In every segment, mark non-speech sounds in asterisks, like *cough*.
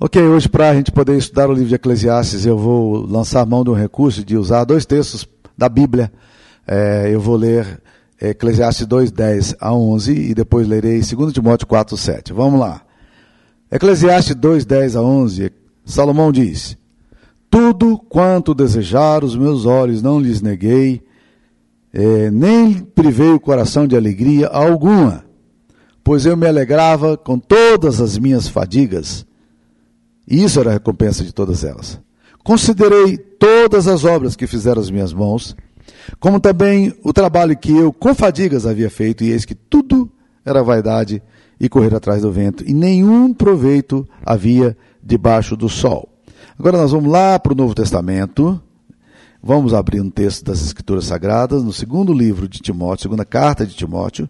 Ok, hoje para a gente poder estudar o livro de Eclesiastes, eu vou lançar mão de um recurso de usar dois textos da Bíblia. É, eu vou ler Eclesiastes 2, 10 a 11 e depois lerei 2 Timóteo 4, 7. Vamos lá. Eclesiastes 2, 10 a 11, Salomão diz: Tudo quanto desejar os meus olhos não lhes neguei, é, nem privei o coração de alegria alguma, pois eu me alegrava com todas as minhas fadigas e isso era a recompensa de todas elas. Considerei todas as obras que fizeram as minhas mãos, como também o trabalho que eu com fadigas havia feito, e eis que tudo era vaidade e correr atrás do vento, e nenhum proveito havia debaixo do sol. Agora nós vamos lá para o Novo Testamento. Vamos abrir um texto das Escrituras Sagradas, no segundo livro de Timóteo, segunda carta de Timóteo,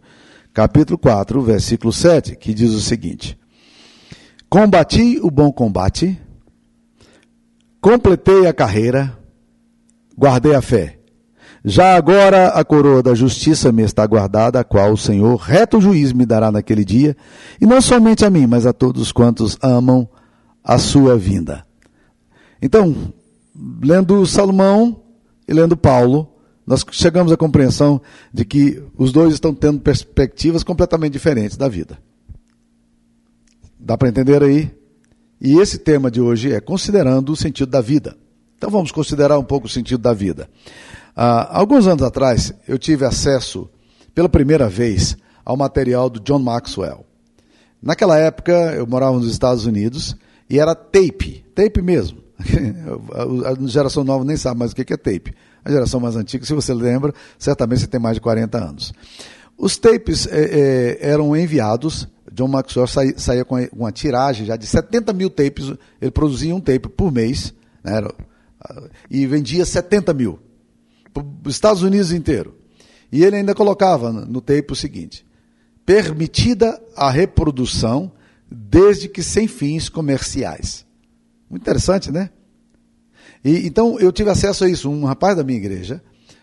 capítulo 4, versículo 7, que diz o seguinte: Combati o bom combate, completei a carreira, guardei a fé. Já agora a coroa da justiça me está guardada, a qual o Senhor, reto juiz, me dará naquele dia, e não somente a mim, mas a todos quantos amam a sua vinda. Então, lendo Salomão e lendo Paulo, nós chegamos à compreensão de que os dois estão tendo perspectivas completamente diferentes da vida. Dá para entender aí? E esse tema de hoje é considerando o sentido da vida. Então vamos considerar um pouco o sentido da vida. Ah, alguns anos atrás, eu tive acesso, pela primeira vez, ao material do John Maxwell. Naquela época, eu morava nos Estados Unidos e era tape, tape mesmo. *laughs* A geração nova nem sabe mais o que é tape. A geração mais antiga, se você lembra, certamente você tem mais de 40 anos. Os tapes é, é, eram enviados John Maxwell saía, saía com uma tiragem já de 70 mil tapes, ele produzia um tape por mês, né, e vendia 70 mil, para os Estados Unidos inteiro. E ele ainda colocava no tape o seguinte: permitida a reprodução desde que sem fins comerciais. Muito interessante, né? E, então eu tive acesso a isso. Um rapaz da minha igreja,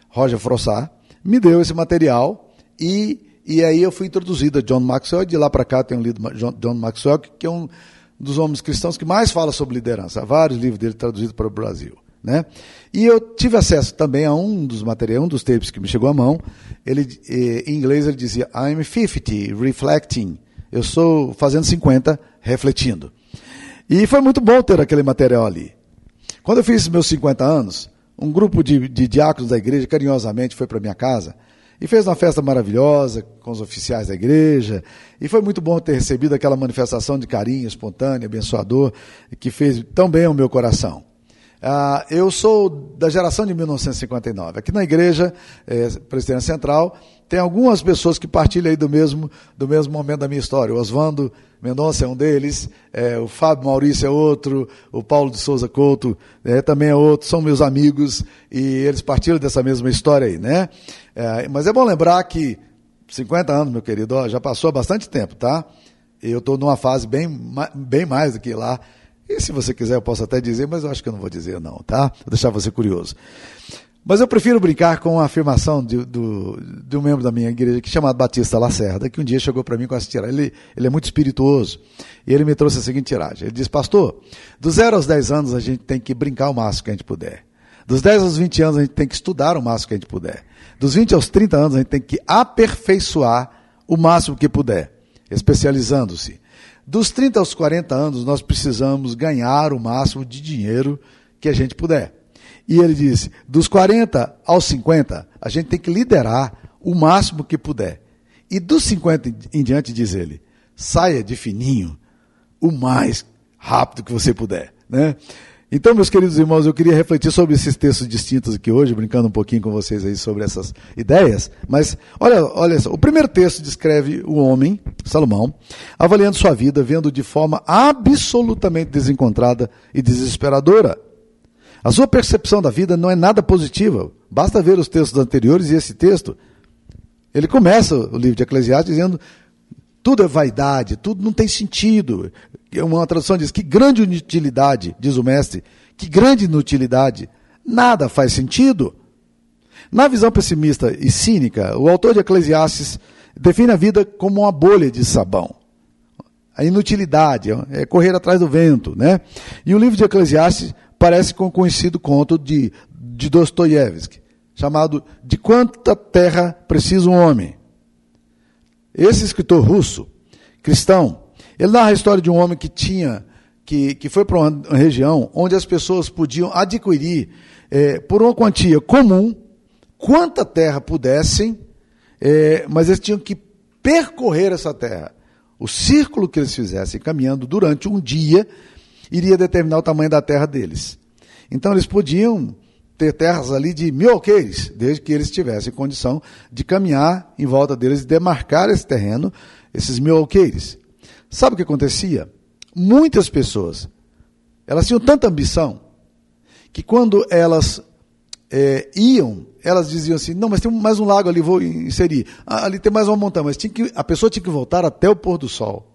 Roger Frossard, me deu esse material e e aí eu fui introduzido a John Maxwell, e de lá para cá tenho lido John Maxwell, que é um dos homens cristãos que mais fala sobre liderança. Há vários livros dele traduzidos para o Brasil. Né? E eu tive acesso também a um dos materiais, um dos tapes que me chegou à mão. Ele, eh, em inglês ele dizia, I'm 50, reflecting. Eu sou fazendo 50, refletindo. E foi muito bom ter aquele material ali. Quando eu fiz meus 50 anos, um grupo de, de diáconos da igreja carinhosamente foi para minha casa e fez uma festa maravilhosa com os oficiais da igreja. E foi muito bom ter recebido aquela manifestação de carinho espontâneo, abençoador, que fez tão bem ao meu coração. Ah, eu sou da geração de 1959. Aqui na igreja, é, Presidência Central, tem algumas pessoas que partilham aí do mesmo, do mesmo momento da minha história. O Mendonça é um deles, é, o Fábio Maurício é outro, o Paulo de Souza Couto é, também é outro, são meus amigos e eles partilham dessa mesma história aí, né? É, mas é bom lembrar que 50 anos, meu querido, ó, já passou bastante tempo, tá? Eu estou numa fase bem, bem mais do que lá. E se você quiser, eu posso até dizer, mas eu acho que eu não vou dizer, não, tá? Vou deixar você curioso. Mas eu prefiro brincar com a afirmação de, do, um membro da minha igreja, que chamado Batista Lacerda, que um dia chegou para mim com essa tiragem. Ele, ele é muito espirituoso. E ele me trouxe a seguinte tiragem. Ele diz, pastor, dos 0 aos 10 anos a gente tem que brincar o máximo que a gente puder. Dos 10 aos 20 anos a gente tem que estudar o máximo que a gente puder. Dos 20 aos 30 anos a gente tem que aperfeiçoar o máximo que puder, especializando-se. Dos 30 aos 40 anos nós precisamos ganhar o máximo de dinheiro que a gente puder. E ele disse: dos 40 aos 50, a gente tem que liderar o máximo que puder. E dos 50 em diante, diz ele, saia de fininho o mais rápido que você puder. Né? Então, meus queridos irmãos, eu queria refletir sobre esses textos distintos aqui hoje, brincando um pouquinho com vocês aí sobre essas ideias. Mas, olha, olha só, o primeiro texto descreve o homem, Salomão, avaliando sua vida, vendo de forma absolutamente desencontrada e desesperadora. A sua percepção da vida não é nada positiva. Basta ver os textos anteriores e esse texto. Ele começa o livro de Eclesiastes dizendo: tudo é vaidade, tudo não tem sentido. Uma tradução diz: que grande inutilidade, diz o mestre, que grande inutilidade. Nada faz sentido. Na visão pessimista e cínica, o autor de Eclesiastes define a vida como uma bolha de sabão. a inutilidade, é correr atrás do vento, né? E o livro de Eclesiastes parece com o conhecido conto de, de Dostoiévski, chamado De Quanta Terra Precisa um Homem. Esse escritor russo, cristão, ele narra a história de um homem que tinha, que, que foi para uma região onde as pessoas podiam adquirir, é, por uma quantia comum, quanta terra pudessem, é, mas eles tinham que percorrer essa terra. O círculo que eles fizessem caminhando durante um dia iria determinar o tamanho da terra deles. Então eles podiam ter terras ali de mil alqueires, desde que eles tivessem condição de caminhar em volta deles e demarcar esse terreno, esses mil alqueires. Sabe o que acontecia? Muitas pessoas, elas tinham tanta ambição, que quando elas é, iam, elas diziam assim, não, mas tem mais um lago ali, vou inserir. Ah, ali tem mais uma montanha, mas que, a pessoa tinha que voltar até o pôr do sol.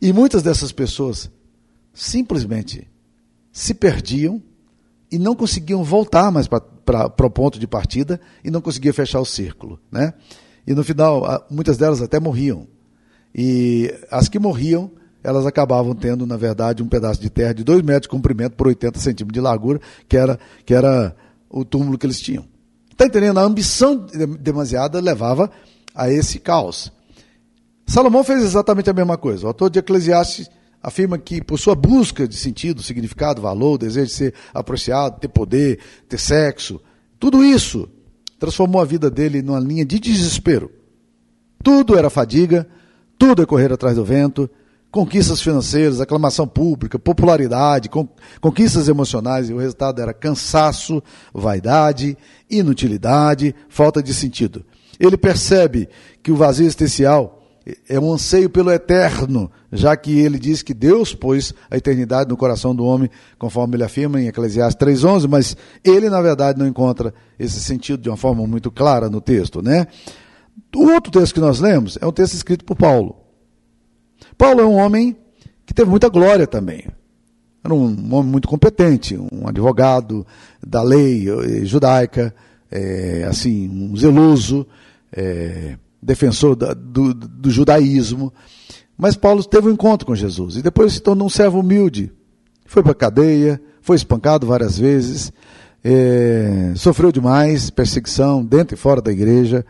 E muitas dessas pessoas simplesmente se perdiam e não conseguiam voltar mais para o ponto de partida e não conseguiam fechar o círculo. Né? E no final, muitas delas até morriam. E as que morriam, elas acabavam tendo, na verdade, um pedaço de terra de 2 metros de comprimento por 80 centímetros de largura, que era, que era o túmulo que eles tinham. Está entendendo? A ambição demasiada levava a esse caos. Salomão fez exatamente a mesma coisa. O autor de Eclesiastes afirma que, por sua busca de sentido, significado, valor, desejo de ser apreciado, ter poder, ter sexo, tudo isso transformou a vida dele numa linha de desespero. Tudo era fadiga, tudo é correr atrás do vento, conquistas financeiras, aclamação pública, popularidade, conquistas emocionais, e o resultado era cansaço, vaidade, inutilidade, falta de sentido. Ele percebe que o vazio existencial é um anseio pelo eterno, já que ele diz que Deus pôs a eternidade no coração do homem, conforme ele afirma em Eclesiastes 3:11, mas ele na verdade não encontra esse sentido de uma forma muito clara no texto, né? O outro texto que nós lemos é um texto escrito por Paulo. Paulo é um homem que teve muita glória também. Era um homem muito competente, um advogado da lei eh, judaica, é, assim, um zeloso, é, defensor da, do, do, judaísmo. Mas Paulo teve um encontro com Jesus e depois se tornou um servo humilde. Foi para a cadeia, foi espancado várias vezes, é, sofreu demais perseguição dentro e fora da igreja,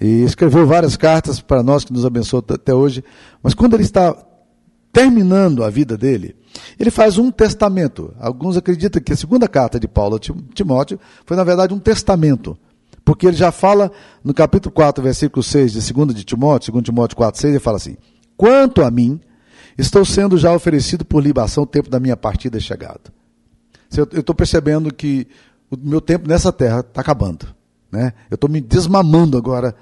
e escreveu várias cartas para nós que nos abençoou até hoje. Mas quando ele está terminando a vida dele, ele faz um testamento. Alguns acreditam que a segunda carta de Paulo a Timóteo foi, na verdade, um testamento. Porque ele já fala no capítulo 4, versículo 6 de 2 de Timóteo, 2 Timóteo 4, 6, ele fala assim: Quanto a mim, estou sendo já oferecido por libação, o tempo da minha partida é chegado. Eu estou percebendo que o meu tempo nessa terra está acabando. Né? Eu estou me desmamando agora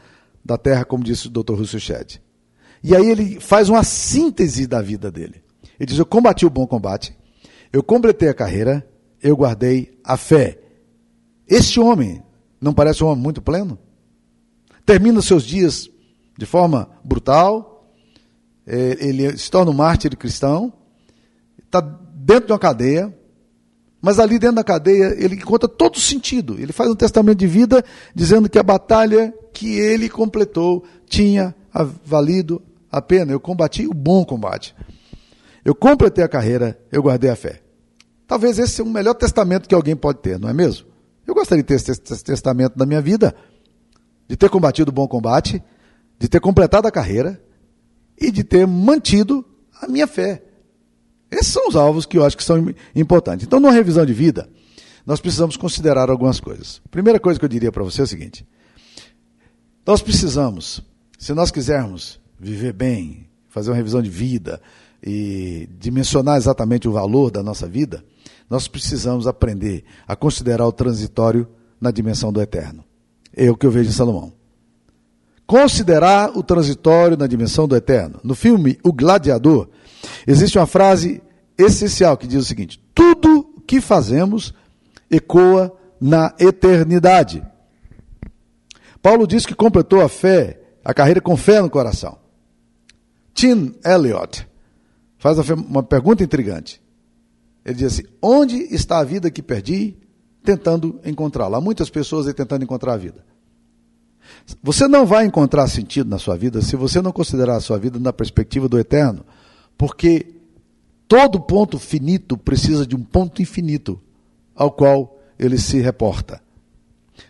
da terra, como disse o Dr. Russell Shedd. E aí ele faz uma síntese da vida dele. Ele diz: Eu combati o bom combate, eu completei a carreira, eu guardei a fé. Este homem não parece um homem muito pleno? Termina seus dias de forma brutal, é, ele se torna um mártir cristão, está dentro de uma cadeia, mas ali dentro da cadeia ele encontra todo o sentido. Ele faz um testamento de vida dizendo que a batalha que ele completou tinha valido a pena. Eu combati o bom combate. Eu completei a carreira, eu guardei a fé. Talvez esse seja o melhor testamento que alguém pode ter, não é mesmo? Eu gostaria de ter esse testamento na minha vida, de ter combatido o bom combate, de ter completado a carreira e de ter mantido a minha fé. Esses são os alvos que eu acho que são importantes. Então, numa revisão de vida, nós precisamos considerar algumas coisas. A primeira coisa que eu diria para você é o seguinte: nós precisamos, se nós quisermos viver bem, fazer uma revisão de vida e dimensionar exatamente o valor da nossa vida, nós precisamos aprender a considerar o transitório na dimensão do eterno. É o que eu vejo em Salomão. Considerar o transitório na dimensão do eterno. No filme O Gladiador, Existe uma frase essencial que diz o seguinte: tudo que fazemos ecoa na eternidade. Paulo diz que completou a fé, a carreira com fé no coração. Tim Elliott faz uma pergunta intrigante. Ele diz assim: Onde está a vida que perdi? Tentando encontrá-la. Há muitas pessoas aí tentando encontrar a vida. Você não vai encontrar sentido na sua vida se você não considerar a sua vida na perspectiva do eterno Porque todo ponto finito precisa de um ponto infinito ao qual ele se reporta.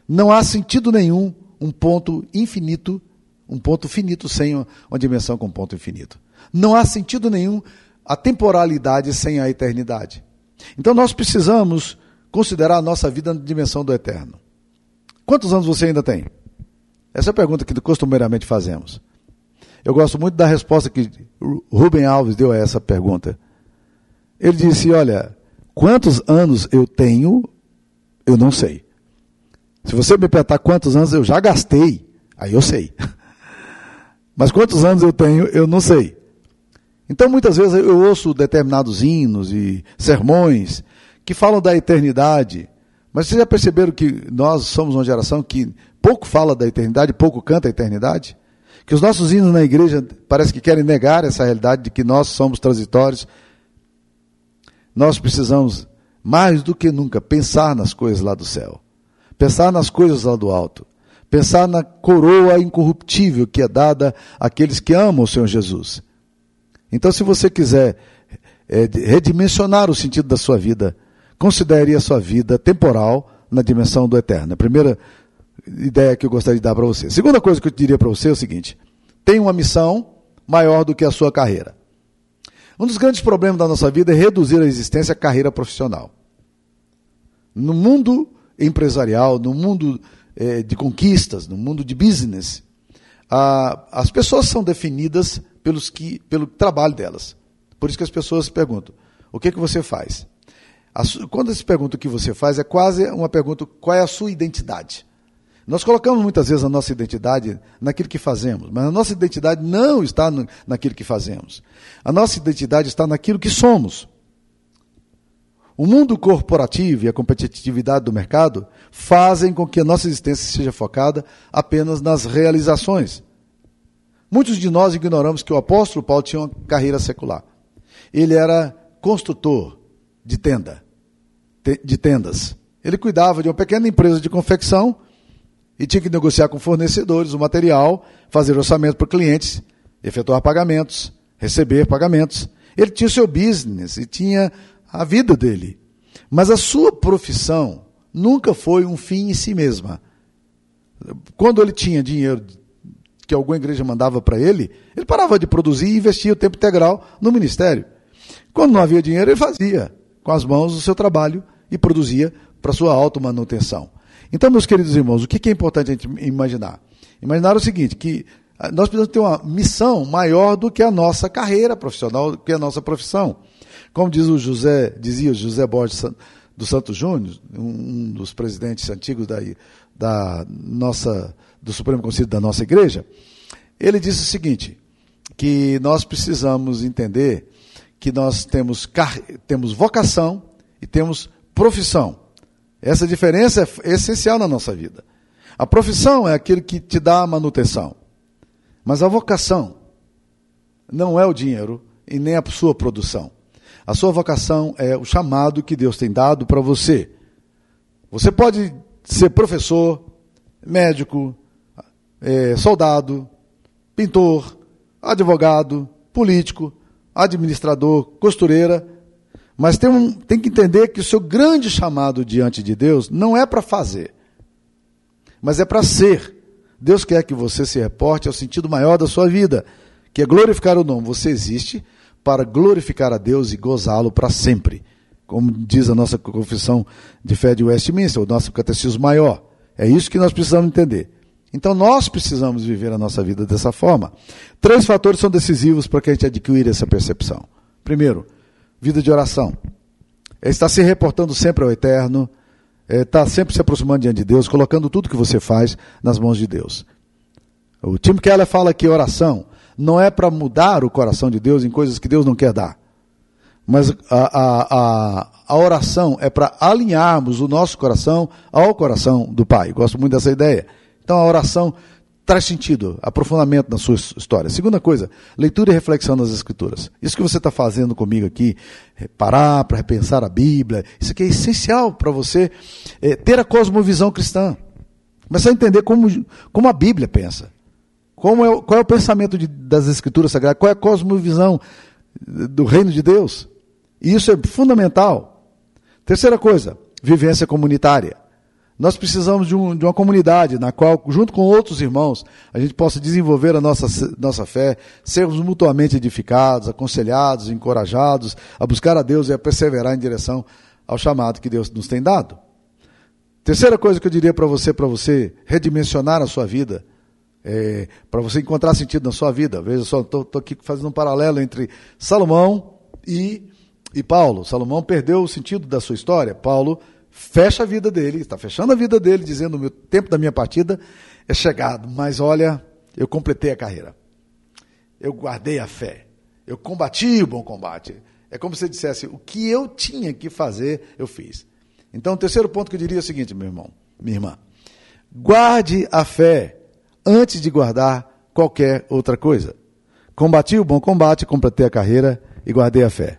Não há sentido nenhum um ponto infinito, um ponto finito sem uma dimensão com ponto infinito. Não há sentido nenhum a temporalidade sem a eternidade. Então nós precisamos considerar a nossa vida na dimensão do eterno. Quantos anos você ainda tem? Essa é a pergunta que costumeiramente fazemos. Eu gosto muito da resposta que Rubem Alves deu a essa pergunta. Ele disse: Olha, quantos anos eu tenho, eu não sei. Se você me perguntar quantos anos eu já gastei, aí eu sei. *laughs* Mas quantos anos eu tenho, eu não sei. Então, muitas vezes eu ouço determinados hinos e sermões que falam da eternidade, mas vocês já perceberam que nós somos uma geração que pouco fala da eternidade, pouco canta a eternidade? Que os nossos hinos na igreja parece que querem negar essa realidade de que nós somos transitórios. Nós precisamos, mais do que nunca, pensar nas coisas lá do céu, pensar nas coisas lá do alto, pensar na coroa incorruptível que é dada àqueles que amam o Senhor Jesus. Então, se você quiser é, redimensionar o sentido da sua vida, considere a sua vida temporal na dimensão do eterno. A primeira ideia que eu gostaria de dar para você. A segunda coisa que eu diria para você é o seguinte: tem uma missão maior do que a sua carreira. Um dos grandes problemas da nossa vida é reduzir a existência à carreira profissional. No mundo empresarial, no mundo é, de conquistas, no mundo de business, a, as pessoas são definidas pelos que, pelo trabalho delas. Por isso que as pessoas perguntam: o que, que você faz? quando se pergunta o que você faz, é quase uma pergunta: qual é a sua identidade? Nós colocamos muitas vezes a nossa identidade naquilo que fazemos, mas a nossa identidade não está no, naquilo que fazemos. A nossa identidade está naquilo que somos. O mundo corporativo e a competitividade do mercado fazem com que a nossa existência seja focada apenas nas realizações. Muitos de nós ignoramos que o apóstolo Paulo tinha uma carreira secular. Ele era construtor de tenda, de tendas. Ele cuidava de uma pequena empresa de confecção e tinha que negociar com fornecedores o material, fazer orçamento para clientes, efetuar pagamentos, receber pagamentos. Ele tinha o seu business e tinha a vida dele. Mas a sua profissão nunca foi um fim em si mesma. Quando ele tinha dinheiro que alguma igreja mandava para ele, ele parava de produzir e investia o tempo integral no ministério. Quando não havia dinheiro, ele fazia com as mãos o seu trabalho e produzia para sua automanutenção. Então, meus queridos irmãos, o que é importante a gente imaginar? Imaginar o seguinte, que ah, nós precisamos ter uma missão maior do que a nossa carreira profissional, do que a nossa profissão. Como diz o José, dizia o José Borges do Santos Júnior, um dos presidentes antigos da, da nossa do Supremo Conselho da nossa igreja, ele disse o seguinte, que nós precisamos entender que nós temos, temos vocação e temos profissão. Essa diferença é essencial na nossa vida. A profissão é aquilo que te dá a manutenção. Mas a vocação não é o dinheiro e nem a sua produção. A sua vocação é o chamado que Deus tem dado para você. Você pode ser professor, médico, é, soldado, pintor, advogado, político, administrador, costureira, mas tem, um, tem que entender que o seu grande chamado diante de Deus não é para fazer, mas é para ser. Deus quer que você se reporte ao sentido maior da sua vida, que é glorificar o nome. Você existe para glorificar a Deus e gozá-lo para sempre. Como diz a nossa confissão de fé de Westminster, o nosso catecismo maior. É isso que nós precisamos entender. Então nós precisamos viver a nossa vida dessa forma. Três fatores são decisivos para que a gente adquira essa percepção. Primeiro, vida de oração. É estar se reportando sempre ao eterno, é estar sempre se aproximando diante de Deus, colocando tudo que você faz nas mãos de Deus. O Tim Keller fala que oração não é para mudar o coração de Deus em coisas que Deus não quer dar. Mas a, a, a, a oração é para alinharmos o nosso coração ao coração do Pai. Gosto muito dessa ideia. Então a oração traz sentido, aprofundamento na sua história. Segunda coisa, leitura e reflexão nas Escrituras. Isso que você está fazendo comigo aqui, é parar para repensar a Bíblia, isso aqui é essencial para você é, ter a cosmovisão cristã. Começar a entender como, como a Bíblia pensa. Como é, qual é o pensamento de, das Escrituras Sagradas, qual é a cosmovisão do reino de Deus. E isso é fundamental. Terceira coisa, vivência comunitária. Nós precisamos de, um, de, uma comunidade na qual, junto com outros irmãos, a gente possa desenvolver a nossa, nossa fé, sermos mutuamente edificados, aconselhados, encorajados a buscar a Deus e a perseverar em direção ao chamado que Deus nos tem dado. Terceira coisa que eu diria para você, para você redimensionar a sua vida, é, para você encontrar sentido na sua vida. Veja só, estou aqui fazendo um paralelo entre Salomão e, e Paulo. Salomão perdeu o sentido da sua história. Paulo fecha a vida dele, está fechando a vida dele, dizendo: o tempo da minha partida é chegado, mas olha, eu completei a carreira, eu guardei a fé, eu combati o bom combate. É como se dissesse: o que eu tinha que fazer, eu fiz. Então, o terceiro ponto que eu diria é o seguinte, meu irmão, minha irmã: guarde a fé antes de guardar qualquer outra coisa. Combati o bom combate, completei a carreira e guardei a fé.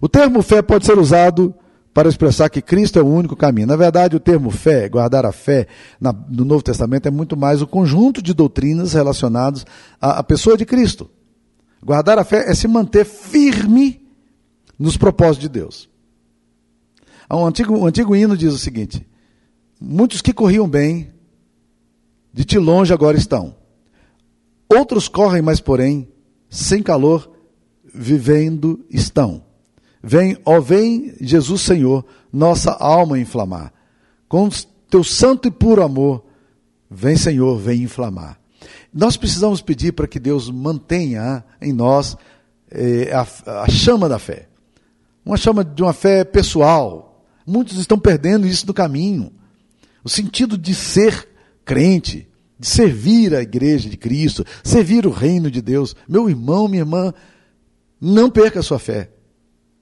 O termo fé pode ser usado para expressar que Cristo é o único caminho. Na verdade, o termo fé, guardar a fé, na, no Novo Testamento é muito mais o conjunto de doutrinas relacionadas à, à pessoa de Cristo. Guardar a fé é se manter firme nos propósitos de Deus. O antigo, o antigo hino diz o seguinte: Muitos que corriam bem, de ti longe agora estão. Outros correm, mas porém, sem calor, vivendo estão. Vem, ó vem, Jesus Senhor, nossa alma inflamar. Com teu santo e puro amor, vem Senhor, vem inflamar. Nós precisamos pedir para que Deus mantenha em nós eh, a, a chama da fé. Uma chama de uma fé pessoal. Muitos estão perdendo isso no caminho. O sentido de ser crente, de servir a igreja de Cristo, servir o reino de Deus. Meu irmão, minha irmã, não perca a sua fé.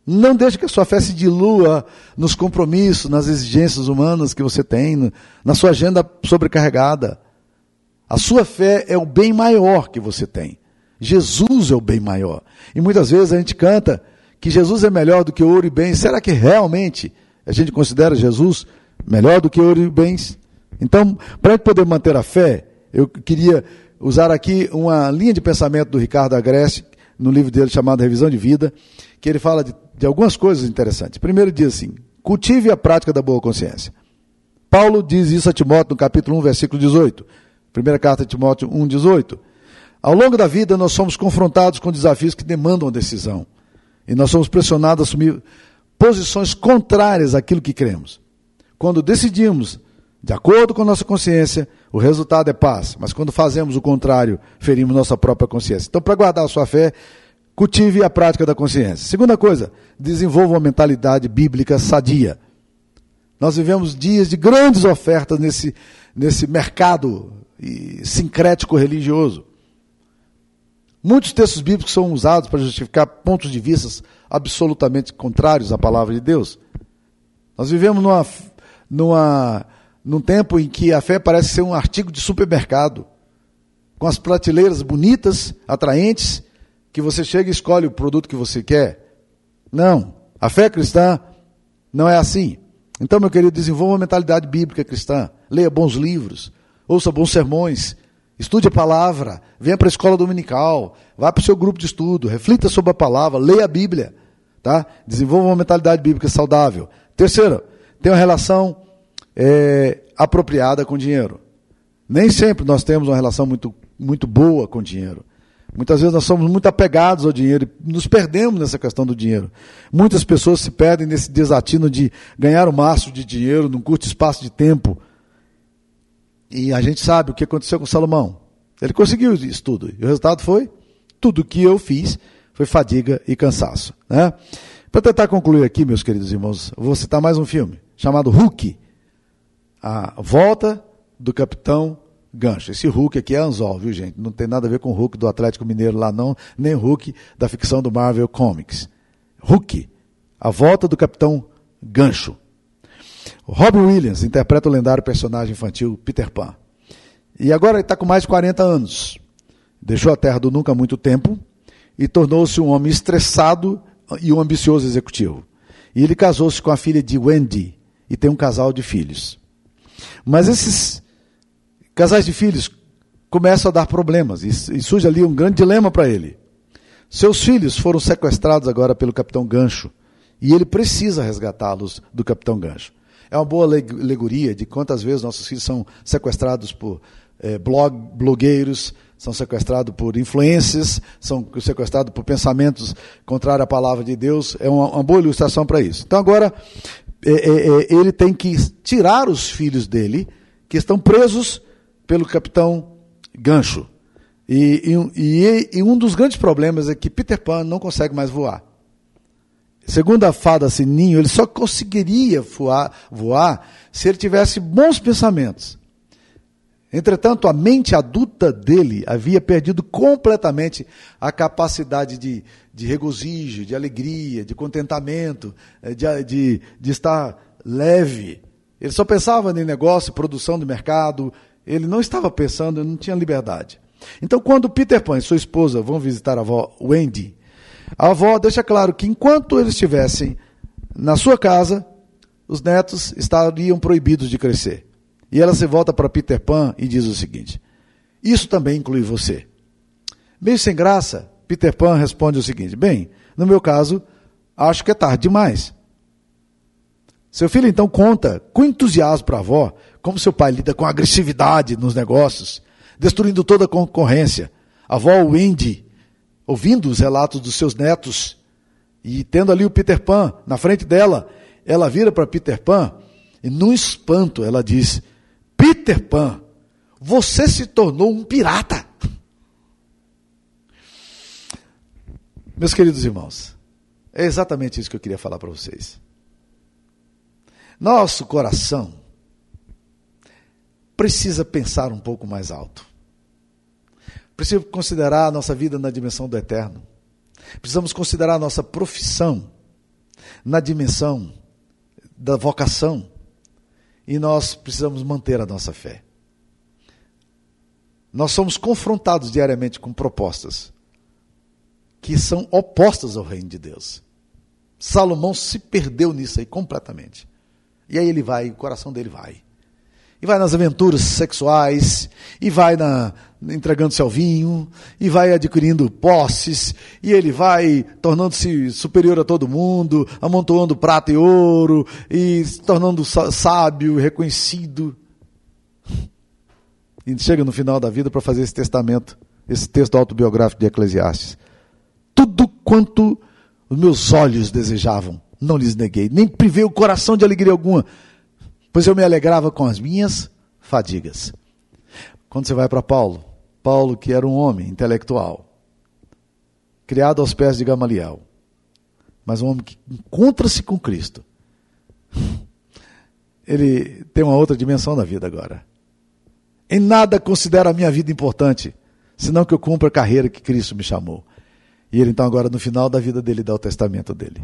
Não deixe que a sua fé se dilua nos compromissos, nas exigências humanas que você tem, na sua agenda sobrecarregada. A sua fé é o bem maior que você tem. Jesus é o bem maior. E muitas vezes a gente canta que Jesus é melhor do que ouro e bens. Será que realmente a gente considera Jesus melhor do que ouro e bens? Então, para poder manter a fé, eu queria usar aqui uma linha de pensamento do Ricardo Agreste, no livro dele chamado Revisão de Vida, que ele fala de de algumas coisas interessantes. Primeiro diz assim: cultive a prática da boa consciência. Paulo diz isso a Timóteo no capítulo 1, versículo 18. Primeira carta de Timóteo 1, 18. Ao longo da vida, nós somos confrontados com desafios que demandam decisão. E nós somos pressionados a assumir posições contrárias àquilo que cremos. Quando decidimos, de acordo com nossa consciência, o resultado é paz. Mas quando fazemos o contrário, ferimos nossa própria consciência. Então, para guardar a sua fé, Cultive a prática da consciência. Segunda coisa, desenvolva uma mentalidade bíblica sadia. Nós vivemos dias de grandes ofertas nesse, nesse mercado sincrético religioso. Muitos textos bíblicos são usados para justificar pontos de vista absolutamente contrários à palavra de Deus. Nós vivemos numa, numa, num tempo em que a fé parece ser um artigo de supermercado, com as prateleiras bonitas, atraentes, que você chega e escolhe o produto que você quer. Não. A fé cristã não é assim. Então, meu querido, desenvolva uma mentalidade bíblica cristã. Leia bons livros, ouça bons sermões, estude a palavra, venha para a escola dominical, vá para o seu grupo de estudo, reflita sobre a palavra, leia a Bíblia. Tá? Desenvolva uma mentalidade bíblica saudável. Terceiro, tenha uma relação é, apropriada com dinheiro. Nem sempre nós temos uma relação muito, muito boa com dinheiro. Muitas vezes nós somos muito apegados ao dinheiro e nos perdemos nessa questão do dinheiro. Muitas pessoas se perdem nesse desatino de ganhar o máximo de dinheiro num curto espaço de tempo. E a gente sabe o que aconteceu com Salomão. Ele conseguiu isso tudo. E o resultado foi: tudo que eu fiz foi fadiga e cansaço. Né? Para tentar concluir aqui, meus queridos irmãos, vou citar mais um filme chamado Hulk A Volta do Capitão gancho. Esse Hulk aqui é anzol, viu, gente? Não tem nada a ver com o Hulk do Atlético Mineiro lá, não, nem Hulk da ficção do Marvel Comics. Hulk, a volta do Capitão Gancho. O Robin Williams interpreta o lendário personagem infantil Peter Pan. E agora ele está com mais de 40 anos. Deixou a terra do nunca há muito tempo e tornou-se um homem estressado e um ambicioso executivo. E ele casou-se com a filha de Wendy e tem um casal de filhos. Mas esses Casais de filhos começam a dar problemas e, surge ali um grande dilema para ele. Seus filhos foram sequestrados agora pelo capitão Gancho e ele precisa resgatá-los do capitão Gancho. É uma boa alegoria de quantas vezes nossos filhos são sequestrados por é, blog, blogueiros, são sequestrados por influências, são sequestrados por pensamentos contrários à palavra de Deus. É uma, uma boa ilustração para isso. Então agora é, é, ele tem que tirar os filhos dele, que estão presos pelo capitão Gancho. E, e, e, um dos grandes problemas é que Peter Pan não consegue mais voar. Segundo a fada Sininho, ele só conseguiria voar, voar se ele tivesse bons pensamentos. Entretanto, a mente adulta dele havia perdido completamente a capacidade de, de regozijo, de alegria, de contentamento, eh, de, de, de estar leve. Ele só pensava em negócio, produção de mercado, ele não estava pensando, não tinha liberdade. Então, quando Peter Pan e sua esposa vão visitar a avó Wendy, a avó deixa claro que enquanto eles estivessem na sua casa, os netos estariam proibidos de crescer. E ela se volta para Peter Pan e diz o seguinte: Isso também inclui você. Meio sem graça, Peter Pan responde o seguinte: Bem, no meu caso, acho que é tarde demais. Seu filho então conta com entusiasmo para a avó como seu pai lida com agressividade nos negócios, destruindo toda a concorrência. A avó Wendy, ouvindo os relatos dos seus netos e tendo ali o Peter Pan na frente dela, ela vira para Peter Pan e, num espanto, ela diz: Peter Pan, você se tornou um pirata. Meus queridos irmãos, é exatamente isso que eu queria falar para vocês. Nosso coração precisa pensar um pouco mais alto. Precisa considerar a nossa vida na dimensão do eterno. Precisamos considerar a nossa profissão na dimensão da vocação e nós precisamos manter a nossa fé. Nós somos confrontados diariamente com propostas que são opostas ao reino de Deus. Salomão se perdeu nisso aí completamente. E aí ele vai, o coração dele vai. E vai nas aventuras sexuais, e vai na, entregando-se ao vinho, e vai adquirindo posses, e ele vai tornando-se superior a todo mundo, amontoando prata e ouro, e se tornando sábio, reconhecido. E chega no final da vida para fazer esse testamento, esse texto autobiográfico de Eclesiastes. Tudo quanto os meus olhos desejavam, não lhes neguei, nem privei o coração de alegria alguma, pois eu me alegrava com as minhas fadigas. Quando você vai para Paulo, Paulo, que era um homem intelectual, criado aos pés de Gamaliel, mas um homem que encontra-se com Cristo, ele tem uma outra dimensão da vida agora. Em nada considero a minha vida importante, senão que eu cumpra a carreira que Cristo me chamou. E ele então agora no final da vida dele dá o testamento dele.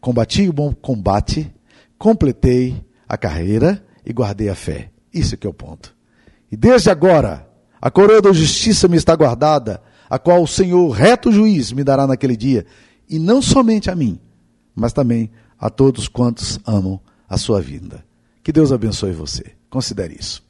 Combati o bom combate, completei a carreira e guardei a fé. Isso que é o ponto. E desde agora, a coroa da justiça me está guardada, a qual o Senhor, reto juiz, me dará naquele dia, e não somente a mim, mas também a todos quantos amam a sua vinda. Que Deus abençoe você. Considere isso.